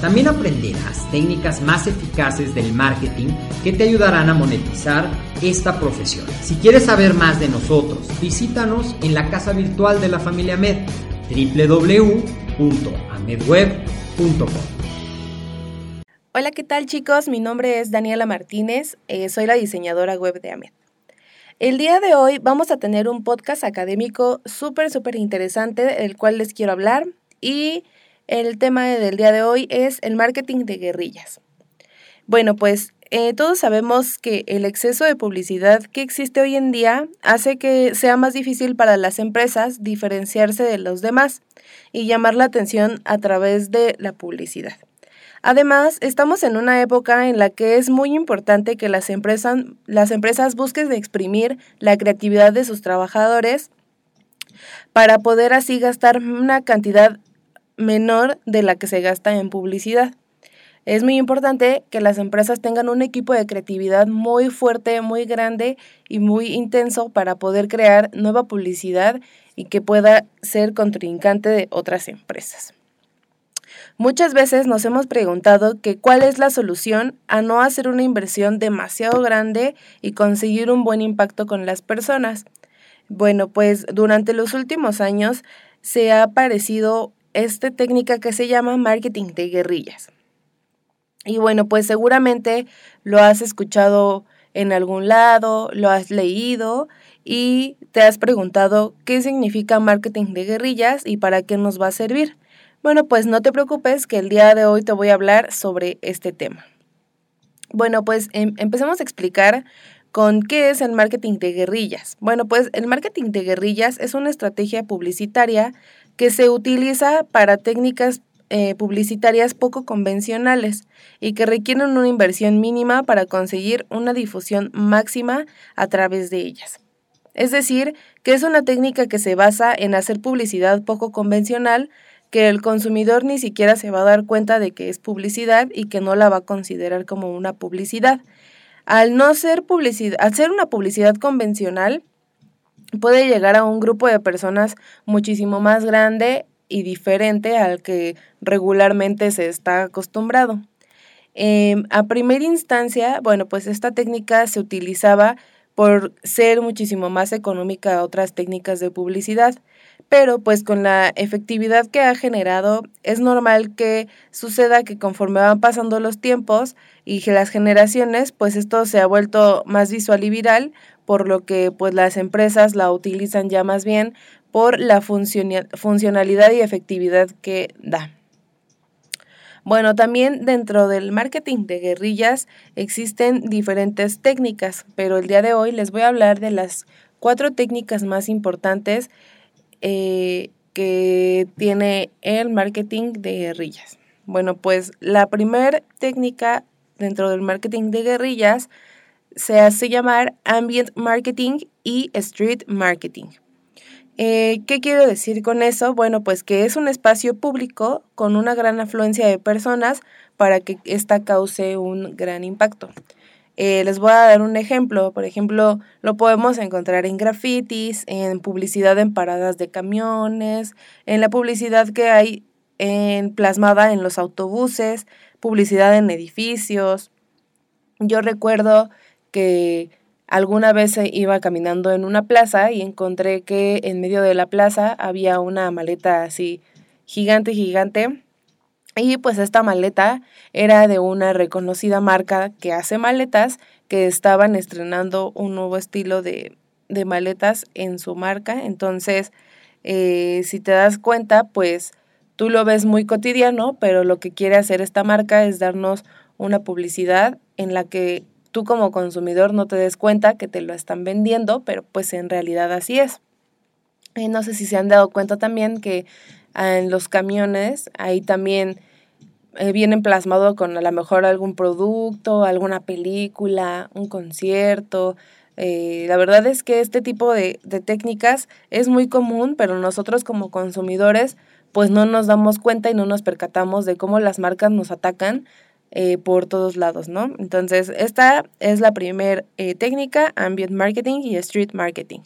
También aprenderás técnicas más eficaces del marketing que te ayudarán a monetizar esta profesión. Si quieres saber más de nosotros, visítanos en la casa virtual de la familia Med, www.amedweb.com. Hola, ¿qué tal chicos? Mi nombre es Daniela Martínez, eh, soy la diseñadora web de AMED. El día de hoy vamos a tener un podcast académico súper, súper interesante, del cual les quiero hablar y el tema del día de hoy es el marketing de guerrillas. Bueno, pues eh, todos sabemos que el exceso de publicidad que existe hoy en día hace que sea más difícil para las empresas diferenciarse de los demás y llamar la atención a través de la publicidad. Además, estamos en una época en la que es muy importante que las empresas, las empresas busquen exprimir la creatividad de sus trabajadores para poder así gastar una cantidad menor de la que se gasta en publicidad. Es muy importante que las empresas tengan un equipo de creatividad muy fuerte, muy grande y muy intenso para poder crear nueva publicidad y que pueda ser contrincante de otras empresas. Muchas veces nos hemos preguntado que cuál es la solución a no hacer una inversión demasiado grande y conseguir un buen impacto con las personas. Bueno, pues durante los últimos años se ha aparecido esta técnica que se llama marketing de guerrillas. Y bueno, pues seguramente lo has escuchado en algún lado, lo has leído y te has preguntado qué significa marketing de guerrillas y para qué nos va a servir. Bueno, pues no te preocupes que el día de hoy te voy a hablar sobre este tema. Bueno, pues em empecemos a explicar con qué es el marketing de guerrillas. Bueno, pues el marketing de guerrillas es una estrategia publicitaria que se utiliza para técnicas eh, publicitarias poco convencionales y que requieren una inversión mínima para conseguir una difusión máxima a través de ellas. Es decir, que es una técnica que se basa en hacer publicidad poco convencional que el consumidor ni siquiera se va a dar cuenta de que es publicidad y que no la va a considerar como una publicidad. Al no ser publicidad, una publicidad convencional, puede llegar a un grupo de personas muchísimo más grande y diferente al que regularmente se está acostumbrado. Em, a primera instancia, bueno, pues esta técnica se utilizaba por ser muchísimo más económica a otras técnicas de publicidad pero pues con la efectividad que ha generado es normal que suceda que conforme van pasando los tiempos y las generaciones, pues esto se ha vuelto más visual y viral, por lo que pues las empresas la utilizan ya más bien por la funcionalidad y efectividad que da. Bueno, también dentro del marketing de guerrillas existen diferentes técnicas, pero el día de hoy les voy a hablar de las cuatro técnicas más importantes eh, que tiene el marketing de guerrillas. Bueno, pues la primera técnica dentro del marketing de guerrillas se hace llamar ambient marketing y street marketing. Eh, ¿Qué quiero decir con eso? Bueno, pues que es un espacio público con una gran afluencia de personas para que ésta cause un gran impacto. Eh, les voy a dar un ejemplo. Por ejemplo, lo podemos encontrar en grafitis, en publicidad en paradas de camiones, en la publicidad que hay en, plasmada en los autobuses, publicidad en edificios. Yo recuerdo que alguna vez iba caminando en una plaza y encontré que en medio de la plaza había una maleta así gigante, gigante. Y pues esta maleta era de una reconocida marca que hace maletas que estaban estrenando un nuevo estilo de, de maletas en su marca. Entonces, eh, si te das cuenta, pues tú lo ves muy cotidiano, pero lo que quiere hacer esta marca es darnos una publicidad en la que tú como consumidor no te des cuenta que te lo están vendiendo, pero pues en realidad así es. Y no sé si se han dado cuenta también que ah, en los camiones ahí también eh, vienen plasmado con a lo mejor algún producto, alguna película, un concierto. Eh, la verdad es que este tipo de, de técnicas es muy común, pero nosotros como consumidores pues no nos damos cuenta y no nos percatamos de cómo las marcas nos atacan eh, por todos lados, ¿no? Entonces, esta es la primera eh, técnica, ambient marketing y street marketing.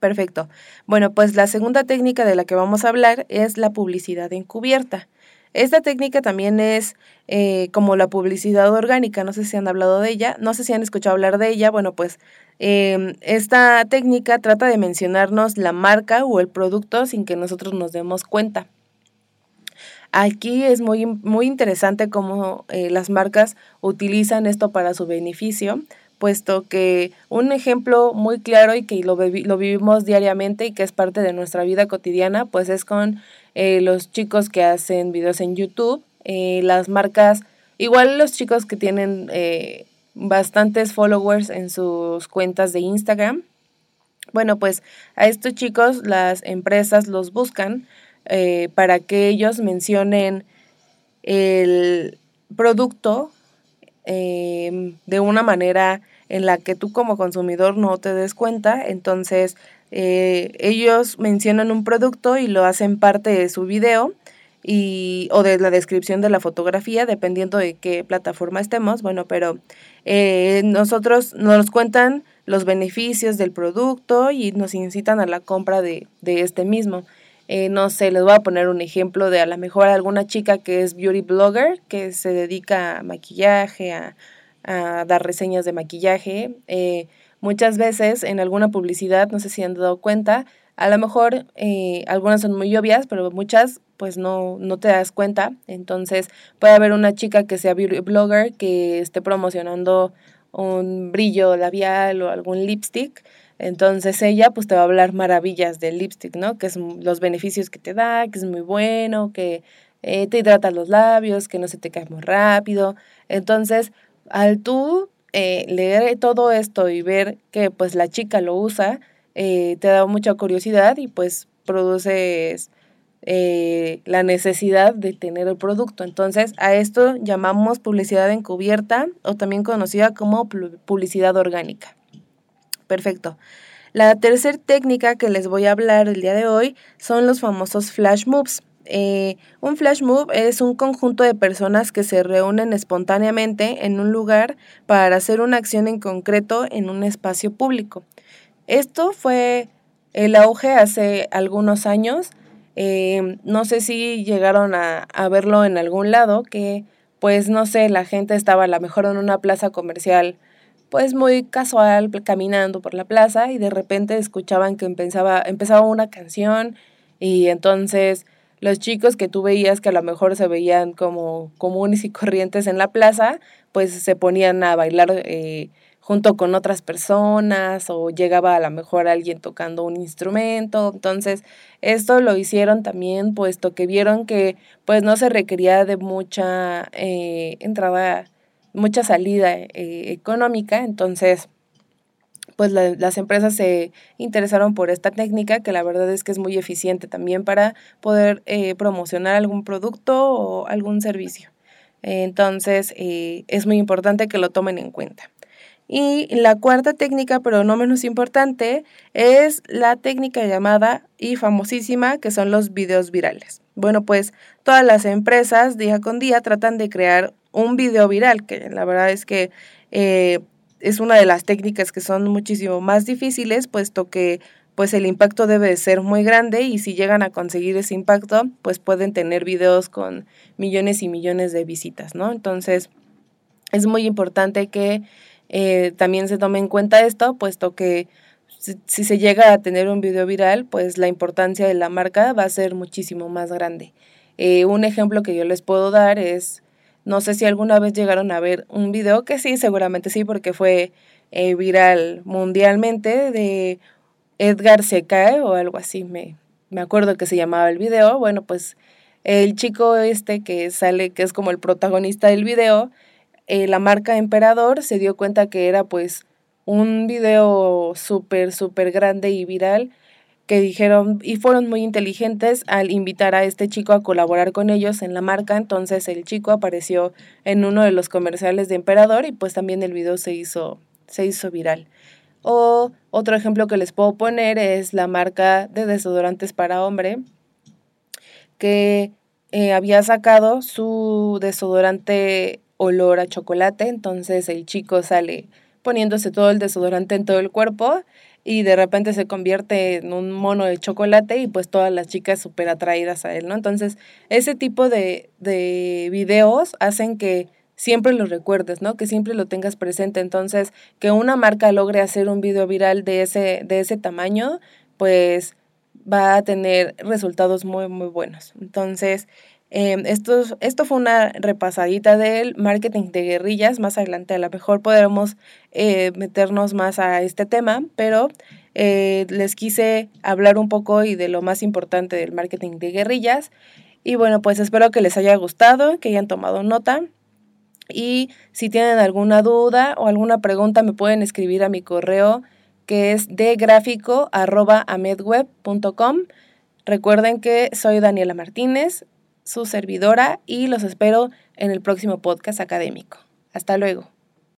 Perfecto. Bueno, pues la segunda técnica de la que vamos a hablar es la publicidad encubierta. Esta técnica también es eh, como la publicidad orgánica, no sé si han hablado de ella, no sé si han escuchado hablar de ella, bueno, pues em, esta técnica trata de mencionarnos la marca o el producto sin que nosotros nos demos cuenta. Aquí es muy, muy interesante cómo eh, las marcas utilizan esto para su beneficio, puesto que un ejemplo muy claro y que lo, vivimos diariamente y que es parte de nuestra vida cotidiana, pues es con eh, los chicos que hacen videos en YouTube, eh, las marcas, igual los chicos que tienen bastantes followers en sus cuentas de Instagram. Bueno, pues a estos chicos las empresas los buscan eh, para que ellos mencionen el producto em, de una manera en la que tú como consumidor no te des cuenta. Entonces, eh, ellos mencionan un producto y lo hacen parte de su video y, o de la descripción de la fotografía, dependiendo de qué plataforma estemos. Bueno, pero eh, nosotros nos cuentan los beneficios del producto y nos incitan a la compra de, de este mismo. Eh, no sé, les voy a poner un ejemplo de a lo mejor alguna chica que es beauty blogger, que se dedica a maquillaje, a, dar reseñas de maquillaje. Eh, muchas veces en alguna publicidad, no sé si han dado cuenta, a lo mejor eh, algunas son muy obvias, pero muchas pues no, no te das cuenta. Entonces puede haber una chica que sea beauty blogger que esté promocionando un brillo labial o algún lipstick entonces ella pues te va a hablar maravillas del lipstick, ¿no? Que es los beneficios que te da, que es muy bueno, que eh, te hidrata los labios, que no se te cae muy rápido. Entonces, al tú eh, leer todo esto y ver que pues la chica lo usa, eh, te da mucha curiosidad y pues produces la necesidad de tener el producto. Entonces, a esto llamamos publicidad encubierta o también conocida como publicidad orgánica. Perfecto. La tercera técnica que les voy a hablar el día de hoy son los famosos flash moves. Eh, un flash move es un conjunto de personas que se reúnen espontáneamente en un lugar para hacer una acción en concreto en un espacio público. Esto fue el auge hace algunos años. Eh, no sé si llegaron a, a, verlo en algún lado, que pues no sé, la gente estaba a lo mejor en una plaza comercial pues muy casual caminando por la plaza y de repente escuchaban que empezaba, empezaba una canción y entonces los chicos que tú veías que a lo mejor se veían como comunes y corrientes en la plaza, pues se ponían a bailar eh, junto con otras personas o llegaba a lo mejor alguien tocando un instrumento. Entonces, esto lo hicieron también puesto que vieron que pues no se requería de mucha eh, entrada mucha salida eh, económica, entonces pues las empresas se interesaron por esta técnica que la verdad es que es muy eficiente también para poder eh, promocionar algún producto o algún servicio. Entonces eh, es muy importante que lo tomen en cuenta. Y la cuarta técnica, pero no menos importante, es la técnica llamada y famosísima que son los videos virales. Bueno, pues todas las empresas día con día tratan de crear un video viral, que la verdad es que eh, es una de las técnicas que son muchísimo más difíciles, puesto que pues el impacto debe de ser muy grande y si llegan a conseguir ese impacto, pues pueden tener videos con millones y millones de visitas, ¿no? Entonces, es muy importante que eh, también se tome en cuenta esto, puesto que si, se llega a tener un video viral, pues la importancia de la marca va a ser muchísimo más grande. Eh, un ejemplo que yo les puedo dar es, no sé si alguna vez llegaron a ver un video, que sí, seguramente sí, porque fue eh, viral mundialmente, de Edgar se cae o algo así, me, me acuerdo que se llamaba el video. Bueno, pues el chico este que sale, que es como el protagonista del video, eh, la marca Emperador se dio cuenta que era pues un video súper, súper grande y viral que dijeron y fueron muy inteligentes al invitar a este chico a colaborar con ellos en la marca. Entonces el chico apareció en uno de los comerciales de Emperador y pues también el video se hizo, se hizo viral. O otro ejemplo que les puedo poner es la marca de desodorantes para hombre, que eh, había sacado su desodorante olor a chocolate, entonces el chico sale poniéndose todo el desodorante en todo el cuerpo y de repente se convierte en un mono de chocolate y pues todas las chicas súper atraídas a él, ¿no? Entonces, ese tipo de, de videos hacen que siempre lo recuerdes, ¿no? Que siempre lo tengas presente. Entonces, que una marca logre hacer un video viral de ese, de ese tamaño, pues va a tener resultados muy, muy buenos. Entonces, em, esto, esto fue una repasadita del marketing de guerrillas. Más adelante a lo mejor podremos eh, meternos más a este tema, pero eh, les quise hablar un poco y de lo más importante del marketing de guerrillas. Y bueno, pues espero que les haya gustado, que hayan tomado nota. Y si tienen alguna duda o alguna pregunta, me pueden escribir a mi correo que es degráfico.amedweb.com. Recuerden que soy Daniela Martínez, su servidora, y los espero en el próximo podcast académico. Hasta luego.